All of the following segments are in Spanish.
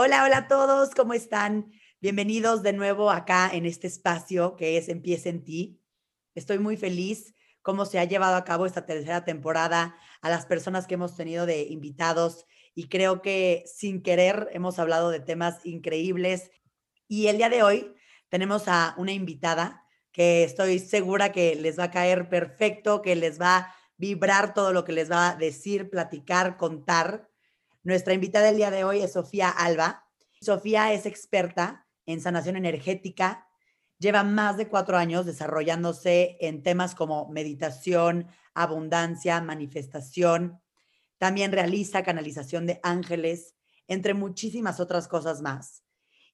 Hola, hola a todos, ¿cómo están? Bienvenidos de nuevo acá en este espacio que es Empieza en ti. Estoy muy feliz cómo se ha llevado a cabo esta tercera temporada, a las personas que hemos tenido de invitados y creo que sin querer hemos hablado de temas increíbles. Y el día de hoy tenemos a una invitada que estoy segura que les va a caer perfecto, que les va a vibrar todo lo que les va a decir, platicar, contar. Nuestra invitada del día de hoy es Sofía Alba. Sofía es experta en sanación energética, lleva más de cuatro años desarrollándose en temas como meditación, abundancia, manifestación. También realiza canalización de ángeles, entre muchísimas otras cosas más.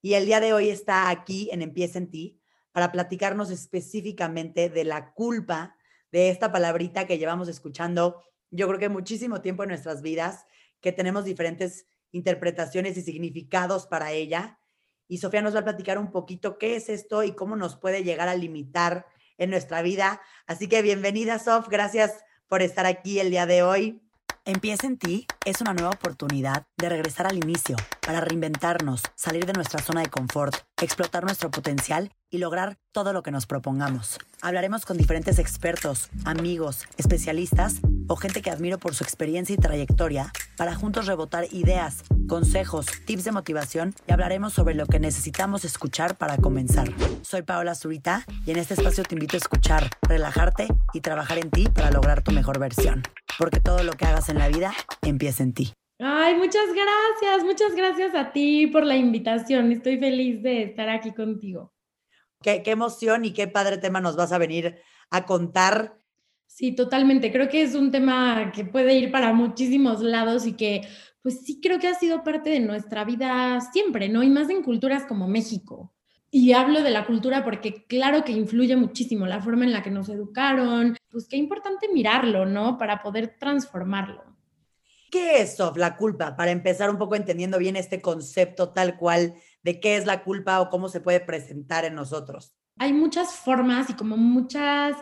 Y el día de hoy está aquí en Empieza en ti para platicarnos específicamente de la culpa, de esta palabrita que llevamos escuchando, yo creo que muchísimo tiempo en nuestras vidas, que tenemos diferentes interpretaciones y significados para ella y Sofía nos va a platicar un poquito qué es esto y cómo nos puede llegar a limitar en nuestra vida. Así que bienvenida, Sof, gracias por estar aquí el día de hoy. Empieza en ti es una nueva oportunidad de regresar al inicio para reinventarnos, salir de nuestra zona de confort, explotar nuestro potencial y lograr todo lo que nos propongamos. Hablaremos con diferentes expertos, amigos, especialistas o gente que admiro por su experiencia y trayectoria para juntos rebotar ideas, consejos, tips de motivación y hablaremos sobre lo que necesitamos escuchar para comenzar. Soy Paola Zurita y en este espacio te invito a escuchar, relajarte y trabajar en ti para lograr tu mejor versión. Porque todo lo que hagas en la vida empieza en ti. Ay, muchas gracias, muchas gracias a ti por la invitación. Estoy feliz de estar aquí contigo. Qué, qué emoción y qué padre tema nos vas a venir a contar Sí, totalmente. Creo que es un tema que puede ir para muchísimos lados y que, pues sí, creo que ha sido parte de nuestra vida siempre, ¿no? Y más en culturas como México. Y hablo de la cultura porque claro que influye muchísimo la forma en la que nos educaron. Pues qué importante mirarlo, ¿no? Para poder transformarlo. ¿Qué es, Sof, la culpa? Para empezar un poco entendiendo bien este concepto tal cual de qué es la culpa o cómo se puede presentar en nosotros. Hay muchas formas y como muchas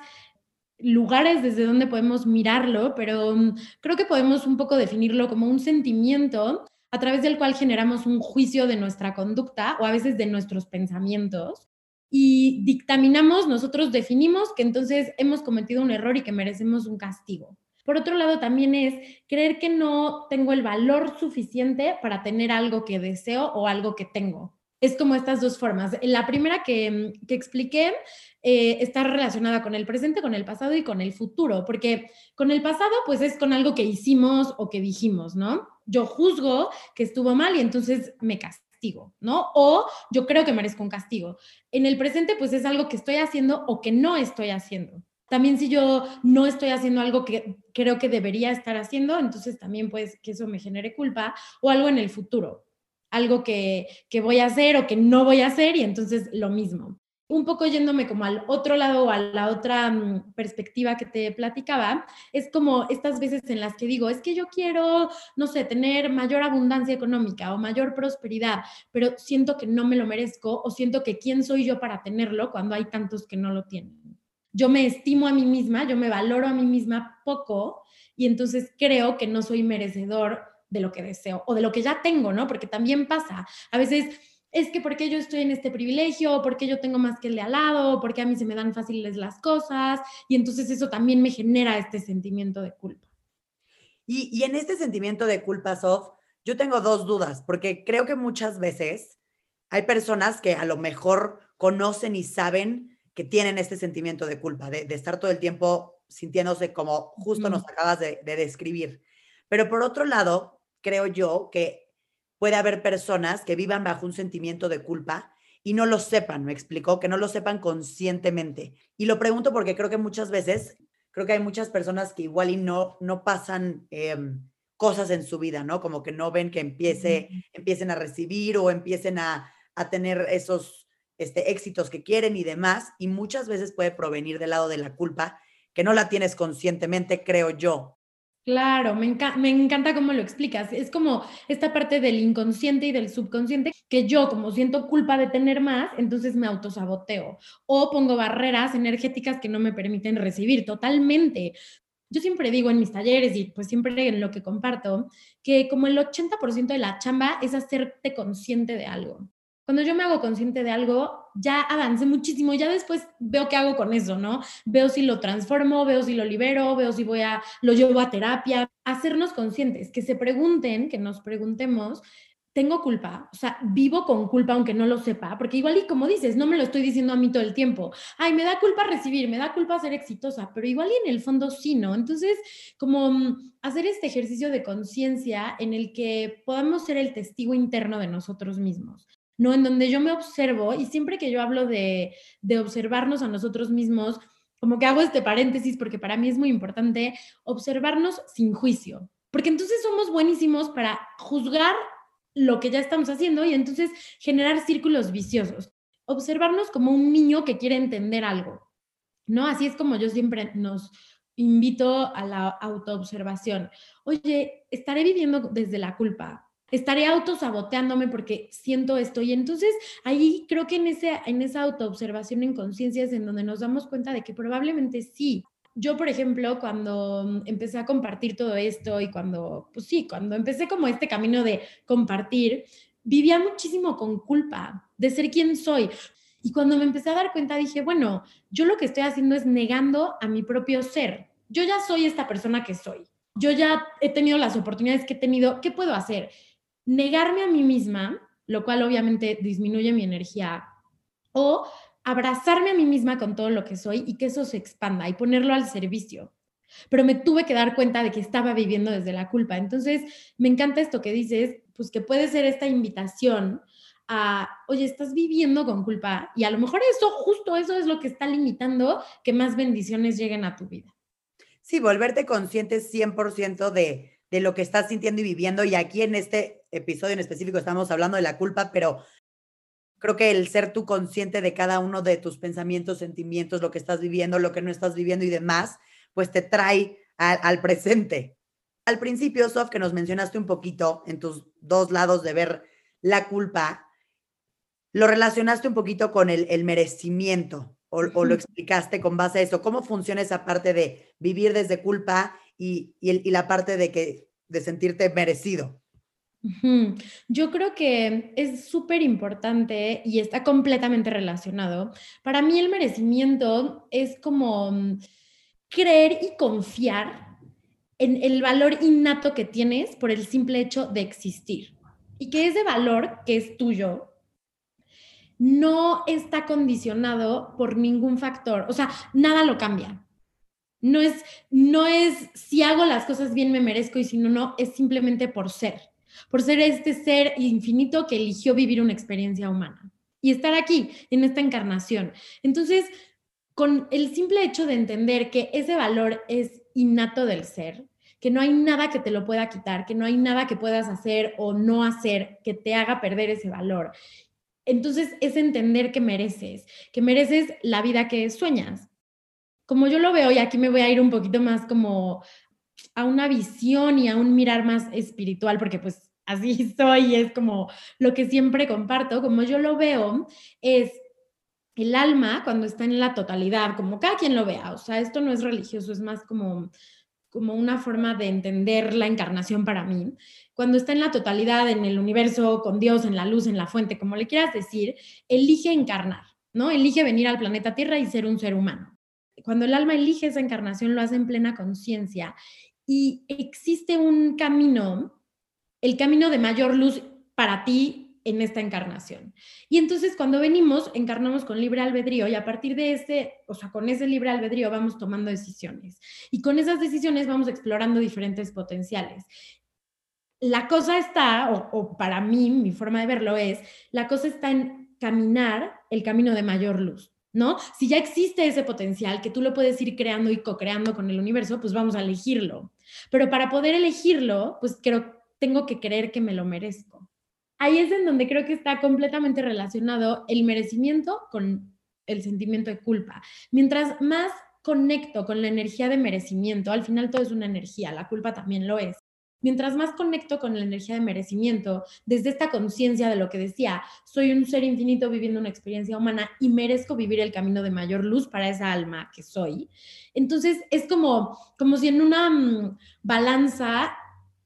lugares desde donde podemos mirarlo, pero mm, creo que podemos un poco definirlo como un sentimiento a través del cual generamos un juicio de nuestra conducta o a veces de nuestros pensamientos y dictaminamos, nosotros definimos que entonces hemos cometido un error y que merecemos un castigo. Por otro lado, también es creer que no tengo el valor suficiente para tener algo que deseo o algo que tengo es como estas dos formas. La primera que, mm, que expliqué eh, está relacionada con el presente, con el pasado y con el futuro, porque con el pasado pues es con algo que hicimos o que dijimos, ¿no? Yo juzgo que estuvo mal y entonces me castigo, ¿no? O yo creo que merezco un castigo. En el presente pues es algo que estoy haciendo o que no estoy haciendo. También si yo no estoy haciendo algo que creo que debería estar haciendo, entonces también pues que eso me genere culpa o algo en el futuro algo que, voy a hacer o que no voy a hacer y entonces lo mismo. Un poco yéndome como al otro lado o a la otra mm, perspectiva que te platicaba, es como estas veces en las que digo, es que yo quiero, no sé, tener mayor abundancia económica o mayor prosperidad, pero siento que no me lo merezco o siento que quién soy yo para tenerlo cuando hay tantos que no lo tienen. Yo me estimo a mí misma, yo me valoro a mí misma poco y entonces creo que no soy merecedor de lo que deseo o de lo que ya tengo, ¿no? Porque también pasa. A veces es que porque yo estoy en este privilegio, porque yo tengo más que el de al lado, porque a mí se me dan fáciles las cosas, y entonces eso también me genera este sentimiento de culpa. Y, y en este sentimiento de culpa, Sof, yo tengo dos dudas, porque creo que muchas veces hay personas que a lo mejor conocen y saben que tienen este sentimiento de culpa, de, de estar todo el tiempo sintiéndose como justo nos acabas de, de describir. Pero por otro lado, creo yo que puede haber personas que vivan bajo un sentimiento de culpa y no lo sepan, me explicó, que no lo sepan conscientemente. Y lo pregunto porque creo que muchas veces, creo que hay muchas personas que igual y no, no pasan em, cosas en su vida, ¿no? Como que no ven que empiece, empiecen a recibir o empiecen a, a tener esos este, éxitos que quieren y demás. Y muchas veces puede provenir del lado de la culpa, que no la tienes conscientemente, creo yo. Claro, me, encanta cómo lo explicas. Es como esta parte del inconsciente y del subconsciente que yo, como siento culpa de tener más, entonces me autosaboteo o pongo barreras energéticas que no me permiten recibir totalmente. yo siempre digo en mis talleres y pues siempre en lo que comparto, que como el 80% de la chamba es hacerte consciente de algo. Cuando yo me hago consciente de algo, ya avancé muchísimo, ya después veo qué hago con eso, ¿no? Veo si lo transformo, veo si lo libero, veo si voy a, lo llevo a terapia, hacernos conscientes, que se pregunten, que nos preguntemos tengo culpa, o sea, vivo con culpa aunque no lo sepa, porque igual y como dices, no me lo estoy diciendo a mí todo el tiempo, ay, me da culpa recibir, me da culpa ser exitosa, pero igual y en el fondo sí, ¿no? Entonces, como mm, hacer este ejercicio de conciencia en el que podamos ser el testigo interno de nosotros mismos, ¿no? En donde yo me observo y siempre que yo hablo de, de observarnos a nosotros mismos, como que hago este paréntesis porque para mí es muy importante observarnos sin juicio, porque entonces somos buenísimos para juzgar lo que ya estamos haciendo y entonces generar círculos viciosos. Observarnos como un niño que quiere entender algo, ¿no? Así es como yo siempre nos invito a la autoobservación. Oye, estaré viviendo desde la culpa, estaré autosaboteándome porque siento esto. Y entonces ahí creo que en, ese, en esa autoobservación en conciencia es en donde nos damos cuenta de que probablemente sí, yo, por ejemplo, cuando mm, empecé a compartir todo esto y cuando, pues sí, cuando empecé como este camino de compartir, vivía muchísimo con culpa de ser quien soy. Y cuando me empecé a dar cuenta, dije, bueno, yo lo que estoy haciendo es negando a mi propio ser. Yo ya soy esta persona que soy. Yo ya he tenido las oportunidades que he tenido. ¿Qué puedo hacer? Negarme a mí misma, lo cual obviamente disminuye mi energía, o abrazarme a mí misma con todo lo que soy y que eso se expanda y ponerlo al servicio. Pero me tuve que dar cuenta de que estaba viviendo desde la culpa. Entonces, me encanta esto que dices, pues que puede ser esta invitación a, oye, estás viviendo con culpa y a lo mejor eso, justo eso es lo que está limitando que más bendiciones lleguen a tu vida. Sí, volverte consciente 100% de, de lo que estás sintiendo y viviendo. Y aquí en este episodio en específico estamos hablando de la culpa, pero creo que el ser tú consciente de cada uno de tus pensamientos, sentimientos, lo que estás viviendo, lo que no estás viviendo y demás, pues te trae al presente. Al principio, Sof, que nos mencionaste un poquito en tus dos lados de ver la culpa, lo relacionaste un poquito con el, merecimiento o, lo explicaste con base a eso. ¿Cómo funciona esa parte de vivir desde culpa y, la parte de, que, de sentirte merecido? Yo creo que es súper importante y está completamente relacionado. Para mí el merecimiento es como mm, creer y confiar en el valor innato que tienes por el simple hecho de existir. Y que ese valor que es tuyo no está condicionado por ningún factor. O sea, nada lo cambia. No es, no es si hago las cosas bien me merezco y si no, no, es simplemente por ser por ser este ser infinito que eligió vivir una experiencia humana y estar aquí, en esta encarnación. Entonces, con el simple hecho de entender que ese valor es innato del ser, que no hay nada que te lo pueda quitar, que no hay nada que puedas hacer o no hacer que te haga perder ese valor. Entonces es entender que mereces, que mereces la vida que sueñas. Como yo lo veo, y aquí me voy a ir un poquito más como a una visión y a un mirar más espiritual, porque pues así soy, es como lo que siempre comparto, como yo lo veo, es el alma cuando está en la totalidad, como cada quien lo vea, o sea, esto no es religioso, es más como como una forma de entender la encarnación para mí, cuando está en la totalidad, en el universo, con Dios, en la luz, en la fuente, como le quieras decir, elige encarnar, ¿no? Elige venir al planeta Tierra y ser un ser humano. Cuando el alma elige esa encarnación, lo hace en plena conciencia y existe un camino, el camino de mayor luz para ti en esta encarnación. Y entonces cuando venimos, encarnamos con libre albedrío y a partir de ese, o sea, con ese libre albedrío vamos tomando decisiones. Y con esas decisiones vamos explorando diferentes potenciales. La cosa está, o, o para mí, mi forma de verlo es, la cosa está en caminar el camino de mayor luz. ¿No? Si ya existe ese potencial que tú lo puedes ir creando y co-creando con el universo, pues vamos a elegirlo. Pero para poder elegirlo, pues creo, tengo que creer que me lo merezco. Ahí es en donde creo que está completamente relacionado el merecimiento con el sentimiento de culpa. Mientras más conecto con la energía de merecimiento, al final todo es una energía, la culpa también lo es. Mientras más conecto con la energía de merecimiento, desde esta conciencia de lo que decía, soy un ser infinito viviendo una experiencia humana y merezco vivir el camino de mayor luz para esa alma que soy. Entonces es como, como si en una mm, balanza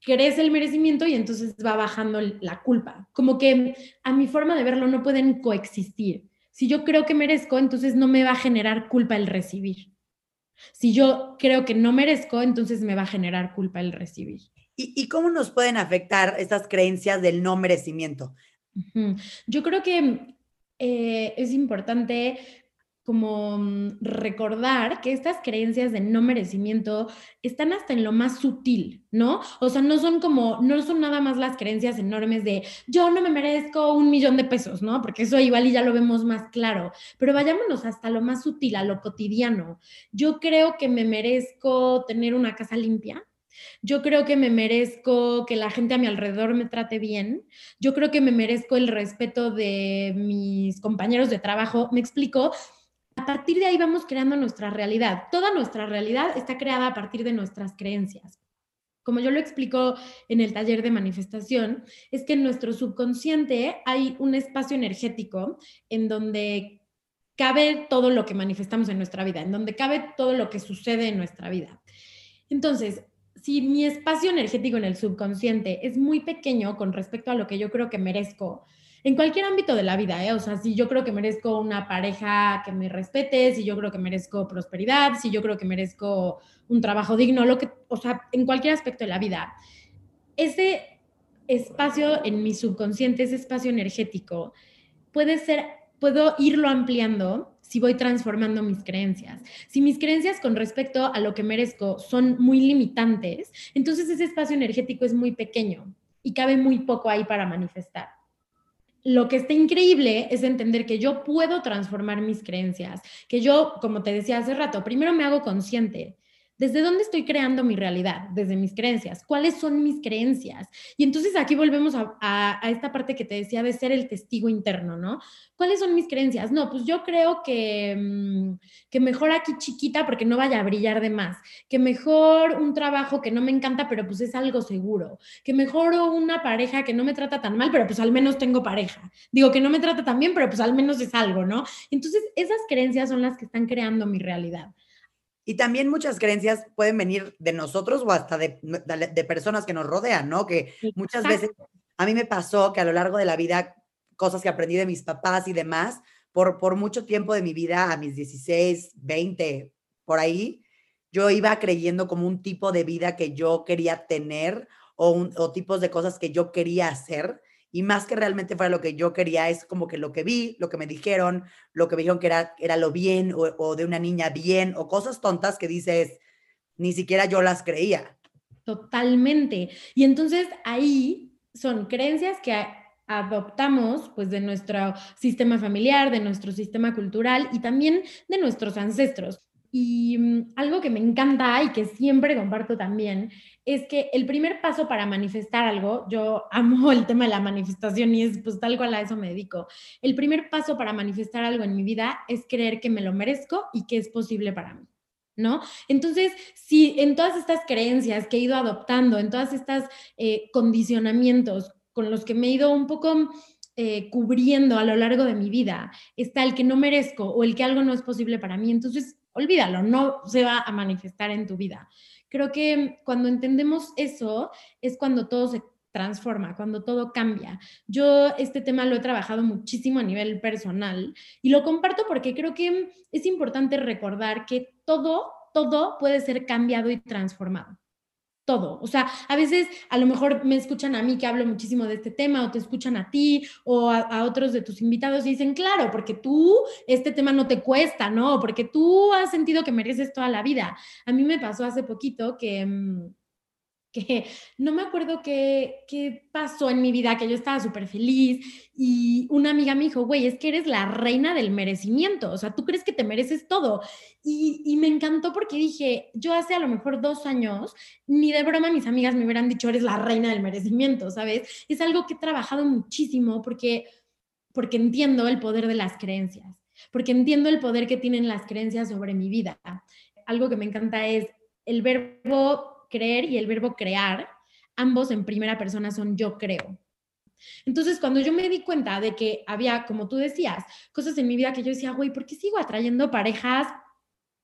crece el merecimiento y entonces va bajando la culpa. Como que a mi forma de verlo no pueden coexistir. Si yo creo que merezco, entonces no me va a generar culpa el recibir. Si yo creo que no merezco, entonces me va a generar culpa el recibir. ¿Y, cómo nos pueden afectar estas creencias del no merecimiento? Yo creo que eh, es importante como mm, recordar que estas creencias de no merecimiento están hasta en lo más sutil, ¿no? O sea, no son como, no son nada más las creencias enormes de yo no me merezco un millón de pesos, ¿no? Porque eso igual y ya lo vemos más claro, pero vayámonos hasta lo más sutil, a lo cotidiano. Yo creo que me merezco tener una casa limpia, yo creo que me merezco que la gente a mi alrededor me trate bien. Yo creo que me merezco el respeto de mis compañeros de trabajo. Me explico. A partir de ahí vamos creando nuestra realidad. Toda nuestra realidad está creada a partir de nuestras creencias. Como yo lo explico en el taller de manifestación, es que en nuestro subconsciente hay un espacio energético en donde cabe todo lo que manifestamos en nuestra vida, en donde cabe todo lo que sucede en nuestra vida. Entonces, si mi espacio energético en el subconsciente es muy pequeño con respecto a lo que yo creo que merezco, en cualquier ámbito de la vida, ¿eh? o sea, si yo creo que merezco una pareja que me respete, si yo creo que merezco prosperidad, si yo creo que merezco un trabajo digno, lo que, o sea, en cualquier aspecto de la vida, ese espacio en mi subconsciente, ese espacio energético, puede ser, puedo irlo ampliando si voy transformando mis creencias. Si mis creencias con respecto a lo que merezco son muy limitantes, entonces ese espacio energético es muy pequeño y cabe muy poco ahí para manifestar. Lo que está increíble es entender que yo puedo transformar mis creencias, que yo, como te decía hace rato, primero me hago consciente ¿Desde dónde estoy creando mi realidad? Desde mis creencias. ¿Cuáles son mis creencias? Y entonces aquí volvemos a, esta parte que te decía de ser el testigo interno, ¿no? ¿Cuáles son mis creencias? No, pues yo creo que, mm, que mejor aquí chiquita porque no vaya a brillar de más, que mejor un trabajo que no me encanta, pero pues es algo seguro, que mejor una pareja que no me trata tan mal, pero pues al menos tengo pareja. Digo que no me trata tan bien, pero pues al menos es algo, ¿no? Entonces esas creencias son las que están creando mi realidad. Y también muchas creencias pueden venir de nosotros o hasta de, de, personas que nos rodean, ¿no? Que muchas veces a mí me pasó que a lo largo de la vida, cosas que aprendí de mis papás y demás, por, por mucho tiempo de mi vida, a mis 16, 20, por ahí, yo iba creyendo como un tipo de vida que yo quería tener o, o tipos de cosas que yo quería hacer y más que realmente fuera lo que yo quería, es como que lo que vi, lo que me dijeron, lo que me dijeron que era, era lo bien o, de una niña bien o cosas tontas que dices, ni siquiera yo las creía. Totalmente. Y entonces ahí son creencias que adoptamos pues de nuestro sistema familiar, de nuestro sistema cultural y también de nuestros ancestros. Y mm, algo que me encanta y que siempre comparto también es que el primer paso para manifestar algo, yo amo el tema de la manifestación y es pues tal cual a eso me dedico. El primer paso para manifestar algo en mi vida es creer que me lo merezco y que es posible para mí. ¿No? Entonces, si en todas estas creencias que he ido adoptando, en todas estas eh, condicionamientos con los que me he ido un poco eh, cubriendo a lo largo de mi vida, está el que no merezco o el que algo no es posible para mí, entonces olvídalo, no se va a manifestar en tu vida. Creo que cuando entendemos eso es cuando todo se transforma, cuando todo cambia. Yo este tema lo he trabajado muchísimo a nivel personal y lo comparto porque creo que es importante recordar que todo, todo puede ser cambiado y transformado todo. O sea, a veces a lo mejor me escuchan a mí que hablo muchísimo de este tema o te escuchan a ti o a, otros de tus invitados y dicen, claro, porque tú este tema no te cuesta, ¿no? Porque tú has sentido que mereces toda la vida. A mí me pasó hace poquito que... Mm, que no me acuerdo qué, qué pasó en mi vida, que yo estaba súper feliz y una amiga me dijo, güey, es que eres la reina del merecimiento, o sea, tú crees que te mereces todo. Y, y, me encantó porque dije, yo hace a lo mejor dos años, ni de broma mis amigas me hubieran dicho, eres la reina del merecimiento, ¿sabes? Es algo que he trabajado muchísimo porque, porque entiendo el poder de las creencias, porque entiendo el poder que tienen las creencias sobre mi vida. Algo que me encanta es el verbo creer y el verbo crear ambos en primera persona son yo creo. Entonces, cuando yo me di cuenta de que había, como tú decías, cosas en mi vida que yo decía, güey, ¿por qué sigo atrayendo parejas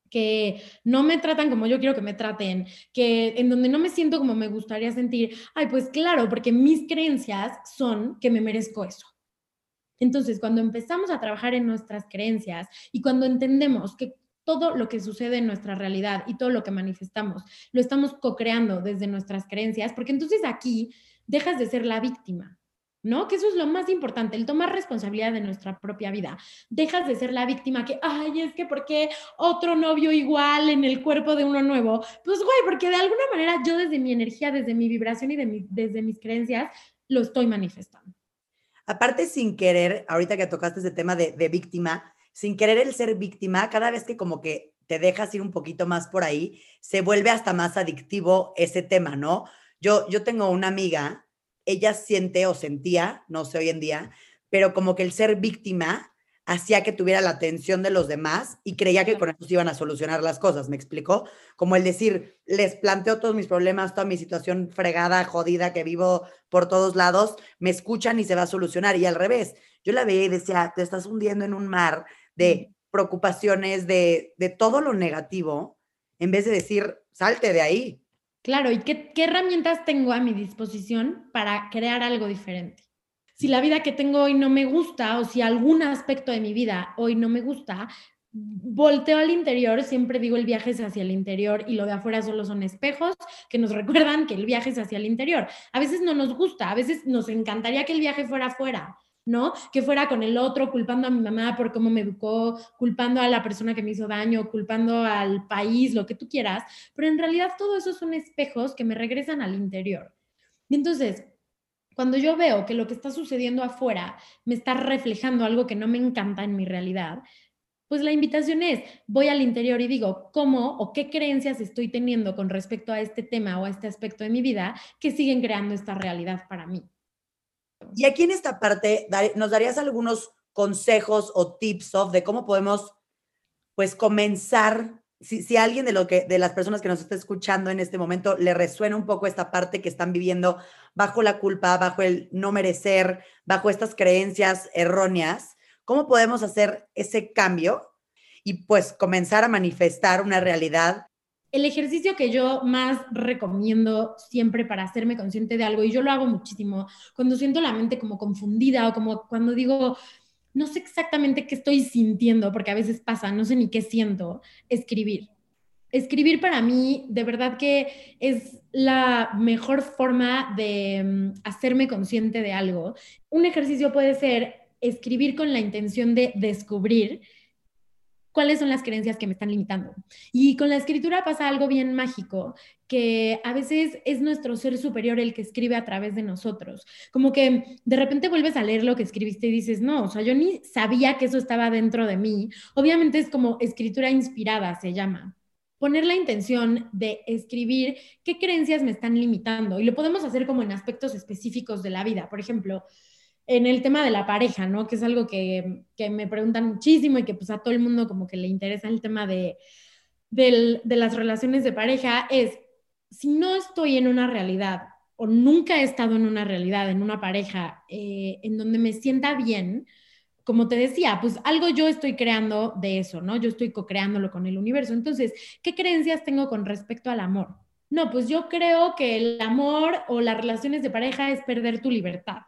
que no me tratan como yo quiero que me traten, que en donde no me siento como me gustaría sentir? Ay, pues claro, porque mis creencias son que me merezco eso. Entonces, cuando empezamos a trabajar en nuestras creencias y cuando entendemos que todo lo que sucede en nuestra realidad y todo lo que manifestamos lo estamos co-creando desde nuestras creencias, porque entonces aquí dejas de ser la víctima, ¿no? Que eso es lo más importante, el tomar responsabilidad de nuestra propia vida. Dejas de ser la víctima que, ay, es que ¿por qué otro novio igual en el cuerpo de uno nuevo? Pues, güey, porque de alguna manera yo desde mi energía, desde mi vibración y desde mis creencias, lo estoy manifestando. Aparte, sin querer, ahorita que tocaste ese tema de víctima, sin querer el ser víctima, cada vez que como que te dejas ir un poquito más por ahí, se vuelve hasta más adictivo ese tema, ¿no? Yo, yo tengo una amiga, ella siente o sentía, no sé hoy en día, pero como que el ser víctima hacía que tuviera la atención de los demás y creía que con eso se iban a solucionar las cosas, ¿me explicó? Como el decir, les planteo todos mis problemas, toda mi situación fregada, jodida que vivo por todos lados, me escuchan y se va a solucionar. Y al revés, yo la veía y decía, te estás hundiendo en un mar de preocupaciones, de, de todo lo negativo, en vez de decir, salte de ahí. Claro, ¿y qué, qué herramientas tengo a mi disposición para crear algo diferente? si la vida que tengo hoy no me gusta o si algún aspecto de mi vida hoy no me gusta, volteo al interior, siempre digo el viaje es hacia el interior y lo de afuera solo son espejos que nos recuerdan que el viaje es hacia el interior. A veces no nos gusta, a veces nos encantaría que el viaje fuera afuera, ¿no? Que fuera con el otro, culpando a mi mamá por cómo me educó, culpando a la persona que me hizo daño, culpando al país, lo que tú quieras, pero en realidad todo eso son espejos que me regresan al interior. Y entonces, cuando yo veo que lo que está sucediendo afuera me está reflejando algo que no me encanta en mi realidad, pues la invitación es, voy al interior y digo, ¿cómo o qué creencias estoy teniendo con respecto a este tema o a este aspecto de mi vida que siguen creando esta realidad para mí? Y aquí en esta parte, ¿nos darías algunos consejos o tips of de cómo podemos, pues, comenzar si, alguien de, lo que, de las personas que nos está escuchando en este momento le resuena un poco esta parte que están viviendo bajo la culpa, bajo el no merecer, bajo estas creencias erróneas, ¿cómo podemos hacer ese cambio y pues comenzar a manifestar una realidad? El ejercicio que yo más recomiendo siempre para hacerme consciente de algo, y yo lo hago muchísimo, cuando siento la mente como confundida o como cuando digo, no sé exactamente qué estoy sintiendo, porque a veces pasa, no sé ni qué siento, escribir. Escribir para mí, de verdad que es la mejor forma de mm, hacerme consciente de algo. Un ejercicio puede ser escribir con la intención de descubrir cuáles son las creencias que me están limitando. Y con la escritura pasa algo bien mágico, que a veces es nuestro ser superior el que escribe a través de nosotros. Como que de repente vuelves a leer lo que escribiste y dices, no, o sea, yo ni sabía que eso estaba dentro de mí. Obviamente es como escritura inspirada, se llama poner la intención de escribir qué creencias me están limitando. Y lo podemos hacer como en aspectos específicos de la vida. Por ejemplo, en el tema de la pareja, ¿no? Que es algo que, me preguntan muchísimo y que pues a todo el mundo como que le interesa el tema de, las relaciones de pareja, es si no estoy en una realidad o nunca he estado en una realidad, en una pareja eh, en donde me sienta bien, como te decía, pues algo yo estoy creando de eso, ¿no? Yo estoy co-creándolo con el universo. Entonces, ¿qué creencias tengo con respecto al amor? No, pues yo creo que el amor o las relaciones de pareja es perder tu libertad.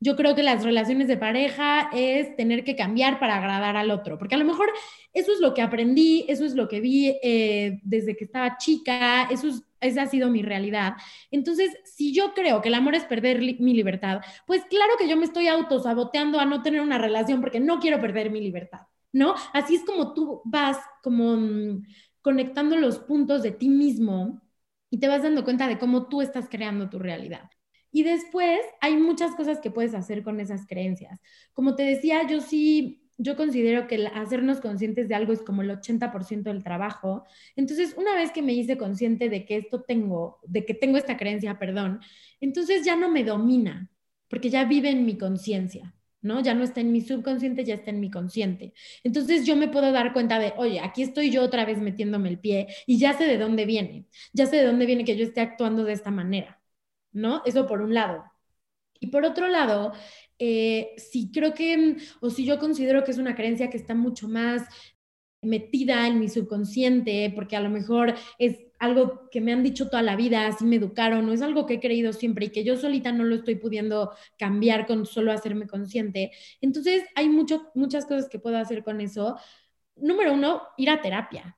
Yo creo que las relaciones de pareja es tener que cambiar para agradar al otro, porque a lo mejor eso es lo que aprendí, eso es lo que vi eh, desde que estaba chica, eso esa ha sido mi realidad. Entonces, si yo creo que el amor es perder mi libertad, pues claro que yo me estoy autosaboteando a no tener una relación porque no quiero perder mi libertad, ¿no? Así es como tú vas como mm, conectando los puntos de ti mismo y te vas dando cuenta de cómo tú estás creando tu realidad. Y después hay muchas cosas que puedes hacer con esas creencias. Como te decía, yo sí, yo considero que hacernos conscientes de algo es como el 80% del trabajo. Entonces, una vez que me hice consciente de que esto tengo, de que tengo esta creencia, perdón, entonces ya no me domina, porque ya vive en mi conciencia. ¿no? Ya no está en mi subconsciente, ya está en mi consciente. Entonces yo me puedo dar cuenta de, oye, aquí estoy yo otra vez metiéndome el pie y ya sé de dónde viene, ya sé de dónde viene que yo esté actuando de esta manera. ¿No? Eso por un lado. Y por otro lado, eh, si creo que, o si yo considero que es una creencia que está mucho más metida en mi subconsciente, porque a lo mejor es algo que me han dicho toda la vida, así me educaron, o es algo que he creído siempre y que yo solita no lo estoy pudiendo cambiar con solo hacerme consciente. Entonces, hay mucho, muchas cosas que puedo hacer con eso. Número uno, ir a terapia.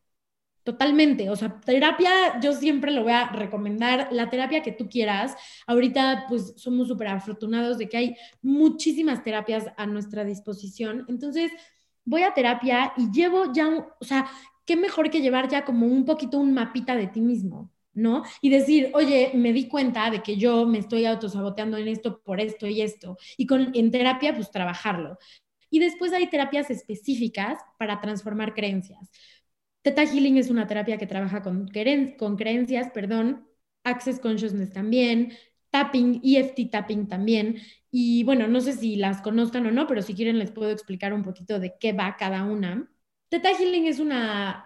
Totalmente, o sea, terapia yo siempre lo voy a recomendar, la terapia que tú quieras. Ahorita pues somos súper afortunados de que hay muchísimas terapias a nuestra disposición. Entonces, voy a terapia y llevo ya, o sea, qué mejor que llevar ya como un poquito un mapita de ti mismo, ¿no? Y decir, oye, me di cuenta de que yo me estoy autosaboteando en esto por esto y esto. Y con, en terapia, pues trabajarlo. Y después hay terapias específicas para transformar creencias. Theta Healing es una terapia que trabaja con, con creencias, perdón, Access Consciousness también, tapping, EFT tapping también. Y bueno, no sé si las conozcan o no, pero si quieren les puedo explicar un poquito de qué va cada una. Theta Healing es una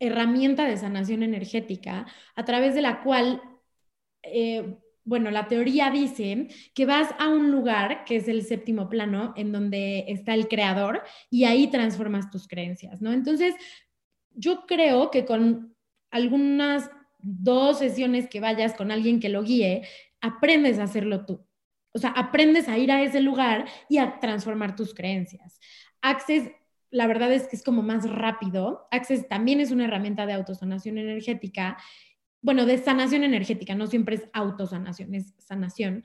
herramienta de sanación energética a través de la cual, eh, bueno, la teoría dice que vas a un lugar que es el séptimo plano, en donde está el creador, y ahí transformas tus creencias, ¿no? Entonces, yo creo que con algunas dos sesiones que vayas con alguien que lo guíe, aprendes a hacerlo tú. O sea, aprendes a ir a ese lugar y a transformar tus creencias. Access la verdad es que es como más rápido. Access también es una herramienta de autosanación energética, bueno, de sanación energética, no siempre es autosanación, es sanación.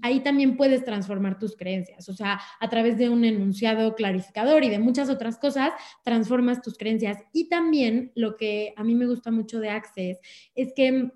Ahí también puedes transformar tus creencias, o sea, a través de un enunciado clarificador y de muchas otras cosas, transformas tus creencias. Y también lo que a mí me gusta mucho de Access es que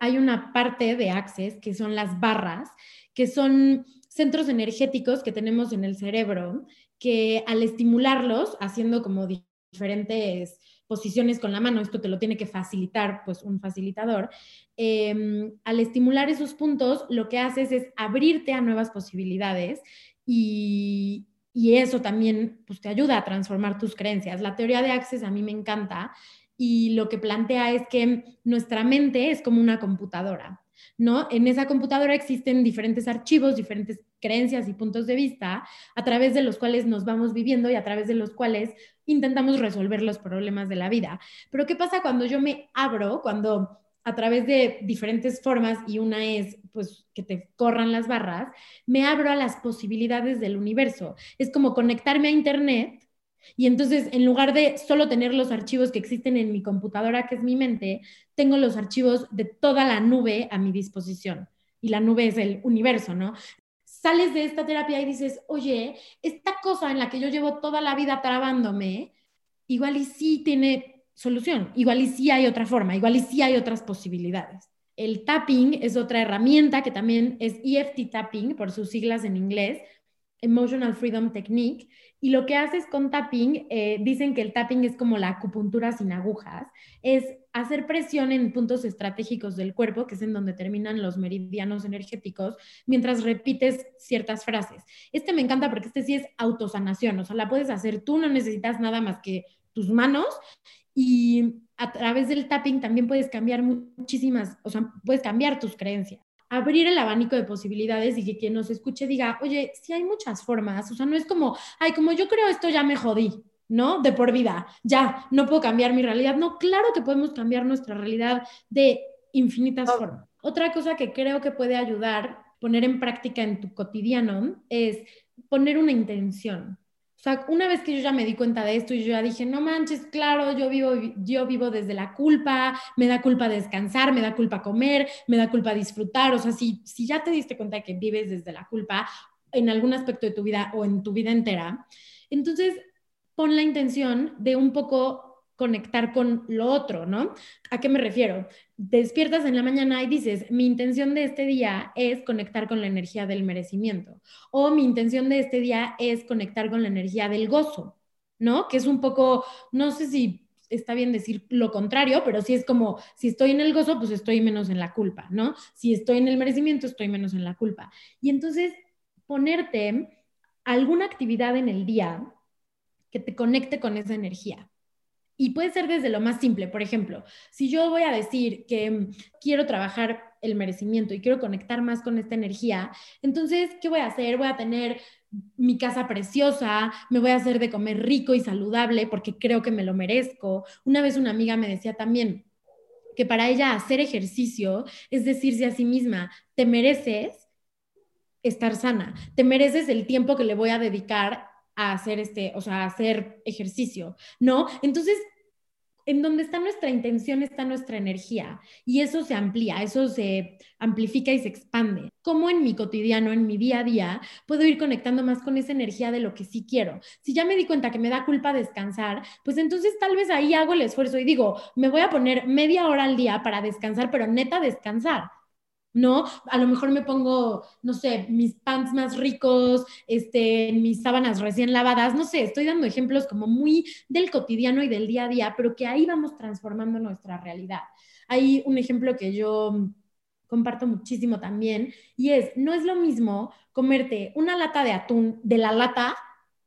hay una parte de Access que son las barras, que son centros energéticos que tenemos en el cerebro que al estimularlos, haciendo como diferentes posiciones con la mano, esto te lo tiene que facilitar pues un facilitador, em, al estimular esos puntos, lo que haces es abrirte a nuevas posibilidades y, y eso también pues, te ayuda a transformar tus creencias. La teoría de Access a mí me encanta y lo que plantea es que nuestra mente es como una computadora. ¿no? En esa computadora existen diferentes archivos, diferentes creencias y puntos de vista a través de los cuales nos vamos viviendo y a través de los cuales intentamos resolver los problemas de la vida. Pero ¿qué pasa cuando yo me abro, cuando a través de diferentes formas, y una es pues que te corran las barras, me abro a las posibilidades del universo. Es como conectarme a Internet y entonces, en lugar de solo tener los archivos que existen en mi computadora, que es mi mente, tengo los archivos de toda la nube a mi disposición. Y la nube es el universo, ¿no? Sales de esta terapia y dices, oye, esta cosa en la que yo llevo toda la vida trabándome, igual y sí tiene solución, igual y sí hay otra forma, igual y sí hay otras posibilidades. El tapping es otra herramienta que también es EFT tapping, por sus siglas en inglés, Emotional Freedom Technique, y lo que haces con tapping, eh, dicen que el tapping es como la acupuntura sin agujas, es hacer presión en puntos estratégicos del cuerpo, que es en donde terminan los meridianos energéticos, mientras repites ciertas frases. Este me encanta porque este sí es autosanación, o sea, la puedes hacer tú, no necesitas nada más que tus manos y a través del tapping también puedes cambiar muchísimas, o sea, puedes cambiar tus creencias abrir el abanico de posibilidades y que quien nos escuche diga, oye, sí hay muchas formas, o sea, no es como, ay, como yo creo esto ya me jodí, ¿no? De por vida, ya, no puedo cambiar mi realidad. No, claro que podemos cambiar nuestra realidad de infinitas oh. formas. Otra cosa que creo que puede ayudar, poner en práctica en tu cotidiano, es poner una intención. O sea, una vez que yo ya me di cuenta de esto y yo ya dije, no manches, claro, yo vivo, yo vivo desde la culpa, me da culpa descansar, me da culpa comer, me da culpa disfrutar. O sea, si, si ya te diste cuenta de que vives desde la culpa en algún aspecto de tu vida o en tu vida entera, entonces pon la intención de un poco conectar con lo otro, ¿no? ¿A qué me refiero? despiertas en la mañana y dices, mi intención de este día es conectar con la energía del merecimiento o mi intención de este día es conectar con la energía del gozo, ¿no? Que es un poco, no sé si está bien decir lo contrario, pero sí es como, si estoy en el gozo, pues estoy menos en la culpa, ¿no? Si estoy en el merecimiento, estoy menos en la culpa. Y entonces ponerte alguna actividad en el día que te conecte con esa energía. Y puede ser desde lo más simple, por ejemplo, si yo voy a decir que mm, quiero trabajar el merecimiento y quiero conectar más con esta energía, entonces, ¿qué voy a hacer? Voy a tener mi casa preciosa, me voy a hacer de comer rico y saludable porque creo que me lo merezco. Una vez una amiga me decía también que para ella hacer ejercicio es decirse a sí misma, te mereces estar sana, te mereces el tiempo que le voy a dedicar a hacer este, o sea, hacer ejercicio, ¿no? Entonces, en donde está nuestra intención está nuestra energía y eso se amplía, eso se amplifica y se expande. ¿Cómo en mi cotidiano, en mi día a día, puedo ir conectando más con esa energía de lo que sí quiero? Si ya me di cuenta que me da culpa descansar, pues entonces tal vez ahí hago el esfuerzo y digo, me voy a poner media hora al día para descansar, pero neta descansar ¿no? A lo mejor me pongo, no sé, mis pants más ricos, este, mis sábanas recién lavadas, no sé, estoy dando ejemplos como muy del cotidiano y del día a día, pero que ahí vamos transformando nuestra realidad. Hay un ejemplo que yo comparto muchísimo también y es, no es lo mismo comerte una lata de atún de la lata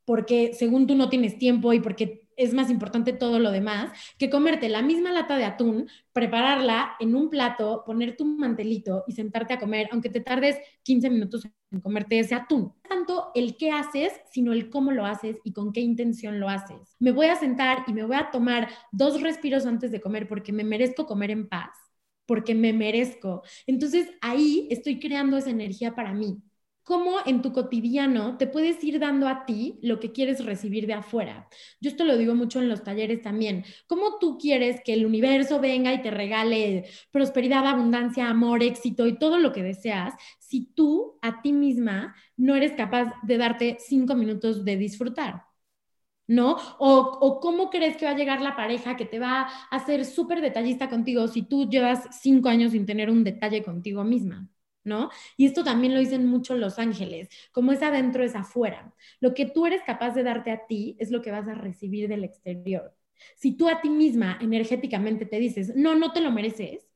porque según tú no tienes tiempo y porque es más importante todo lo demás que comerte la misma lata de atún, prepararla en un plato, poner tu mantelito y sentarte a comer, aunque te tardes 15 minutos en comerte ese atún. Tanto el qué haces, sino el cómo lo haces y con qué intención lo haces. Me voy a sentar y me voy a tomar dos respiros antes de comer porque me merezco comer en paz, porque me merezco. Entonces ahí estoy creando esa energía para mí cómo en tu cotidiano te puedes ir dando a ti lo que quieres recibir de afuera. Yo esto lo digo mucho en los talleres también. ¿Cómo tú quieres que el universo venga y te regale prosperidad, abundancia, amor, éxito y todo lo que deseas si tú a ti misma no eres capaz de darte cinco minutos de disfrutar? ¿no? O, cómo crees que va a llegar la pareja que te va a hacer súper detallista contigo si tú llevas cinco años sin tener un detalle contigo misma. ¿No? Y esto también lo dicen mucho los ángeles, como es adentro es afuera. Lo que tú eres capaz de darte a ti es lo que vas a recibir del exterior. Si tú a ti misma energéticamente te dices, no, no te lo mereces,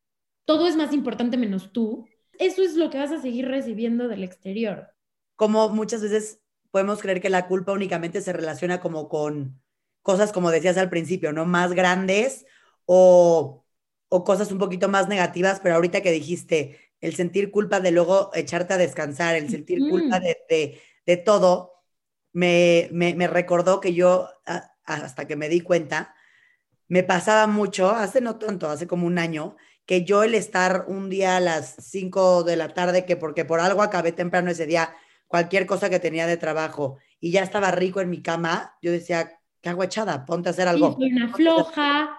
todo es más importante menos tú, eso es lo que vas a seguir recibiendo del exterior. Como muchas veces podemos creer que la culpa únicamente se relaciona como con cosas, como decías al principio, ¿no? Más grandes o, o cosas un poquito más negativas, pero ahorita que dijiste, el sentir culpa de luego echarte a descansar, el sentir culpa de, de, todo, me, me, recordó que yo, hasta que me di cuenta, me pasaba mucho, hace no tanto, hace como un año, que yo el estar un día a las 5 de la tarde, que porque por algo acabé temprano ese día, cualquier cosa que tenía de trabajo y ya estaba rico en mi cama, yo decía, ¿qué hago echada? Ponte a hacer algo. una floja.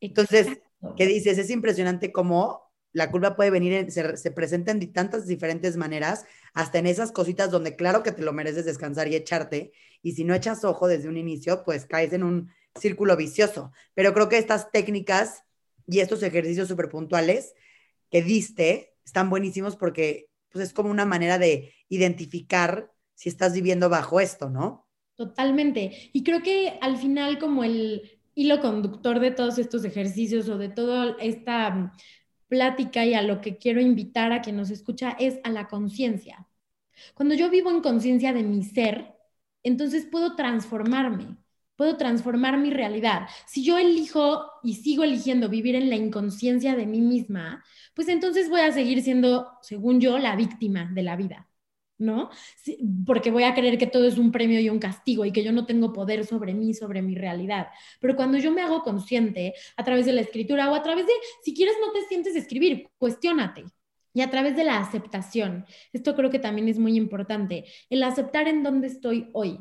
Entonces, ¿qué dices? Es impresionante cómo la culpa puede venir, se, se, presenta en tantas diferentes maneras, hasta en esas cositas donde claro que te lo mereces descansar y echarte, y si no echas ojo desde un inicio, pues caes en un círculo vicioso. Pero creo que estas técnicas y estos ejercicios súper puntuales que diste están buenísimos porque pues es como una manera de identificar si estás viviendo bajo esto, ¿no? Totalmente. Y creo que al final como el hilo conductor de todos estos ejercicios o de toda esta plática y a lo que quiero invitar a quien nos escucha es a la conciencia. Cuando yo vivo en conciencia de mi ser, entonces puedo transformarme, puedo transformar mi realidad. Si yo elijo y sigo eligiendo vivir en la inconsciencia de mí misma, pues entonces voy a seguir siendo, según yo, la víctima de la vida. ¿No? porque voy a creer que todo es un premio y un castigo y que yo no tengo poder sobre mí, sobre mi realidad. Pero cuando yo me hago consciente a través de la escritura o a través de, si quieres no te sientes escribir, cuestiónate. Y a través de la aceptación, esto creo que también es muy importante, el aceptar en dónde estoy hoy,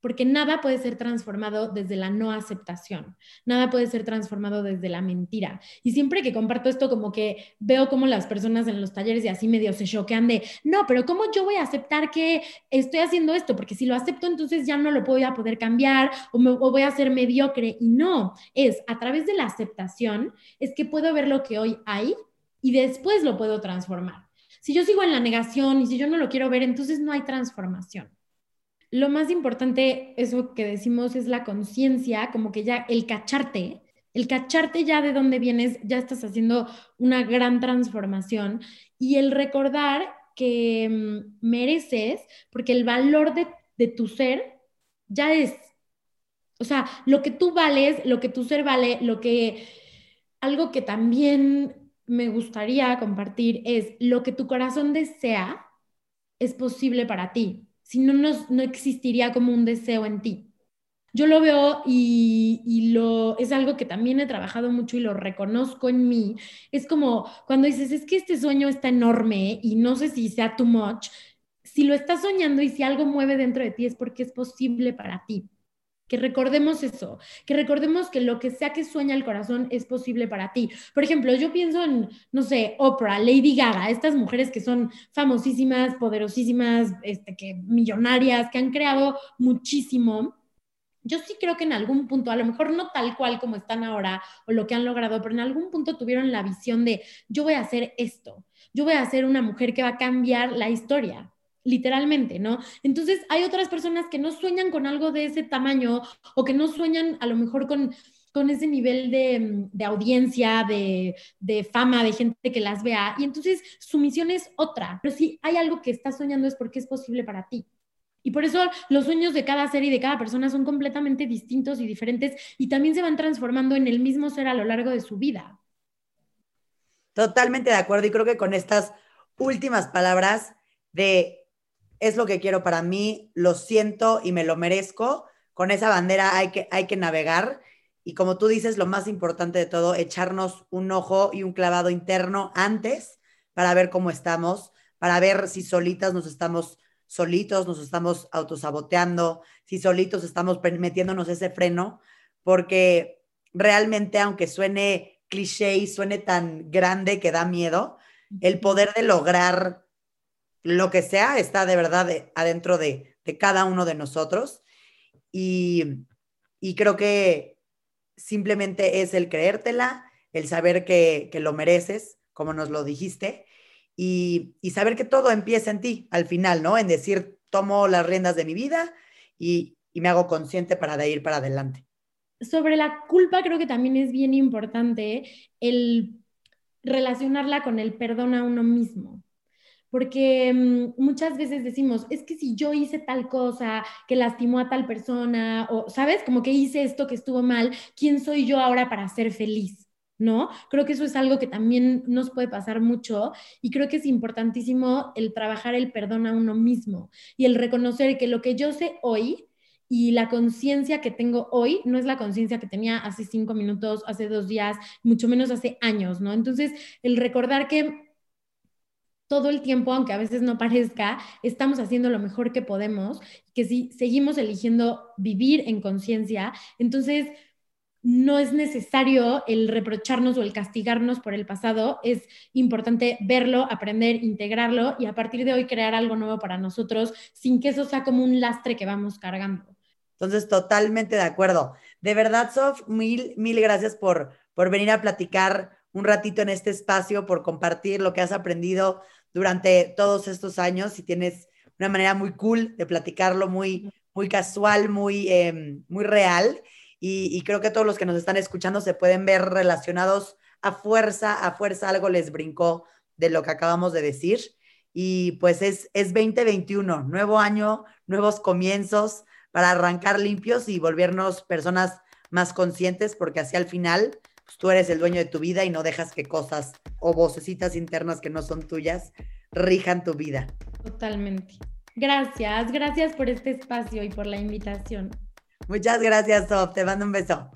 porque nada puede ser transformado desde la no aceptación, nada puede ser transformado desde la mentira. Y siempre que comparto esto, como que veo como las personas en los talleres y así medio se choquean de, no, pero ¿cómo yo voy a aceptar que estoy haciendo esto? Porque si lo acepto, entonces ya no lo voy a poder cambiar o, me, voy a ser mediocre. Y no, es a través de la aceptación, es que puedo ver lo que hoy hay y después lo puedo transformar. Si yo sigo en la negación y si yo no lo quiero ver, entonces no hay transformación lo más importante, eso que decimos, es la conciencia, como que ya el cacharte, el cacharte ya de dónde vienes, ya estás haciendo una gran transformación y el recordar que mm, mereces, porque el valor de, de tu ser ya es, o sea, lo que tú vales, lo que tu ser vale, lo que, algo que también me gustaría compartir es lo que tu corazón desea es posible para ti. Si no, no, existiría como un deseo en ti. Yo lo veo y, y, lo, es algo que también he trabajado mucho y lo reconozco en mí. Es como cuando dices, es que este sueño está enorme y no sé si sea too much. Si lo estás soñando y si algo mueve dentro de ti es porque es posible para ti. Que recordemos eso, que recordemos que lo que sea que sueña el corazón es posible para ti. Por ejemplo, yo pienso en, no sé, Oprah, Lady Gaga, estas mujeres que son famosísimas, poderosísimas, este, que millonarias, que han creado muchísimo. Yo sí creo que en algún punto, a lo mejor no tal cual como están ahora o lo que han logrado, pero en algún punto tuvieron la visión de yo voy a hacer esto, yo voy a ser una mujer que va a cambiar la historia literalmente, ¿no? Entonces hay otras personas que no sueñan con algo de ese tamaño o que no sueñan a lo mejor con, con ese nivel de, de audiencia, de, de, fama, de gente que las vea. Y entonces su misión es otra. Pero si hay algo que estás soñando es porque es posible para ti. Y por eso los sueños de cada ser y de cada persona son completamente distintos y diferentes y también se van transformando en el mismo ser a lo largo de su vida. Totalmente de acuerdo y creo que con estas últimas palabras de es lo que quiero para mí, lo siento y me lo merezco. Con esa bandera hay que, hay que navegar y como tú dices, lo más importante de todo, echarnos un ojo y un clavado interno antes para ver cómo estamos, para ver si solitas nos estamos solitos, nos estamos autosaboteando, si solitos estamos metiéndonos ese freno, porque realmente, aunque suene cliché y suene tan grande que da miedo, el poder de lograr lo que sea está de verdad adentro de, cada uno de nosotros. Y, creo que simplemente es el creértela, el saber que, lo mereces, como nos lo dijiste, y, saber que todo empieza en ti al final, ¿no? En decir, tomo las riendas de mi vida y, me hago consciente para de ir para adelante. Sobre la culpa creo que también es bien importante el relacionarla con el perdón a uno mismo porque mm, muchas veces decimos, es que si yo hice tal cosa que lastimó a tal persona, o, ¿sabes? Como que hice esto que estuvo mal, ¿quién soy yo ahora para ser feliz? ¿No? Creo que eso es algo que también nos puede pasar mucho y creo que es importantísimo el trabajar el perdón a uno mismo y el reconocer que lo que yo sé hoy y la conciencia que tengo hoy no es la conciencia que tenía hace cinco minutos, hace dos días, mucho menos hace años, ¿no? Entonces, el recordar que todo el tiempo, aunque a veces no parezca, estamos haciendo lo mejor que podemos, que si seguimos eligiendo vivir en conciencia, entonces no es necesario el reprocharnos o el castigarnos por el pasado, es importante verlo, aprender, integrarlo y a partir de hoy crear algo nuevo para nosotros sin que eso sea como un lastre que vamos cargando. Entonces, totalmente de acuerdo. De verdad, Sof, mil, mil gracias por, por venir a platicar un ratito en este espacio, por compartir lo que has aprendido durante todos estos años y tienes una manera muy cool de platicarlo, muy, muy casual, muy, em, muy real. Y, creo que todos los que nos están escuchando se pueden ver relacionados a fuerza, a fuerza algo les brincó de lo que acabamos de decir. Y pues es, es 2021, nuevo año, nuevos comienzos para arrancar limpios y volvernos personas más conscientes, porque así al final pues, tú eres el dueño de tu vida y no dejas que cosas o vocecitas internas que no son tuyas rijan tu vida. Totalmente. Gracias, gracias por este espacio y por la invitación. Muchas gracias, Sof. Te mando un beso.